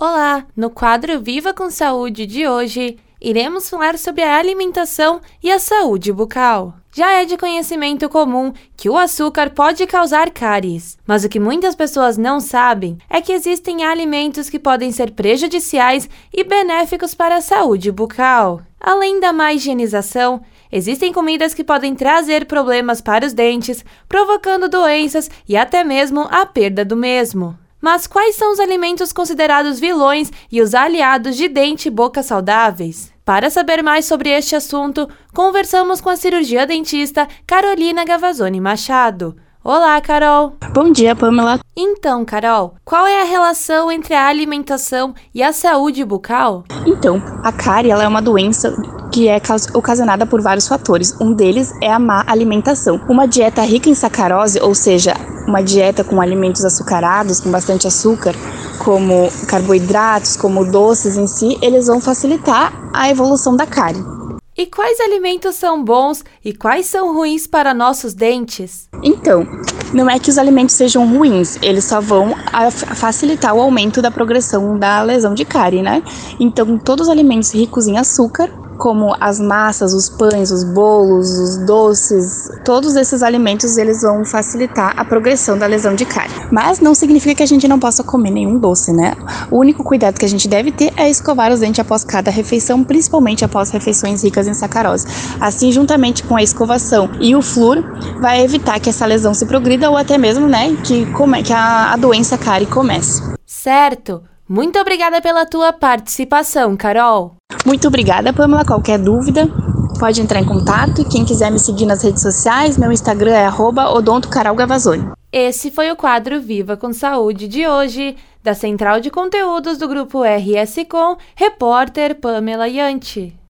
Olá! No quadro Viva com Saúde de hoje, iremos falar sobre a alimentação e a saúde bucal. Já é de conhecimento comum que o açúcar pode causar cáries, mas o que muitas pessoas não sabem é que existem alimentos que podem ser prejudiciais e benéficos para a saúde bucal. Além da má higienização, existem comidas que podem trazer problemas para os dentes, provocando doenças e até mesmo a perda do mesmo. Mas quais são os alimentos considerados vilões e os aliados de dente e boca saudáveis? Para saber mais sobre este assunto, conversamos com a cirurgia dentista Carolina Gavazzoni Machado. Olá, Carol! Bom dia, Pamela! Então, Carol, qual é a relação entre a alimentação e a saúde bucal? Então, a cárie é uma doença que é ocasionada por vários fatores. Um deles é a má alimentação. Uma dieta rica em sacarose, ou seja, uma dieta com alimentos açucarados, com bastante açúcar, como carboidratos, como doces em si, eles vão facilitar a evolução da cárie. E quais alimentos são bons e quais são ruins para nossos dentes? Então, não é que os alimentos sejam ruins, eles só vão facilitar o aumento da progressão da lesão de cárie, né? Então, todos os alimentos ricos em açúcar como as massas, os pães, os bolos, os doces, todos esses alimentos eles vão facilitar a progressão da lesão de cárie. Mas não significa que a gente não possa comer nenhum doce, né? O único cuidado que a gente deve ter é escovar os dentes após cada refeição, principalmente após refeições ricas em sacarose. Assim, juntamente com a escovação e o flúor, vai evitar que essa lesão se progrida ou até mesmo, né, que, come, que a, a doença cárie comece. Certo. Muito obrigada pela tua participação, Carol. Muito obrigada, Pamela. Qualquer dúvida, pode entrar em contato. Quem quiser me seguir nas redes sociais, meu Instagram é odontocaralgavazzoni. Esse foi o quadro Viva com Saúde de hoje, da Central de Conteúdos do Grupo RS Com, repórter Pamela Yanti.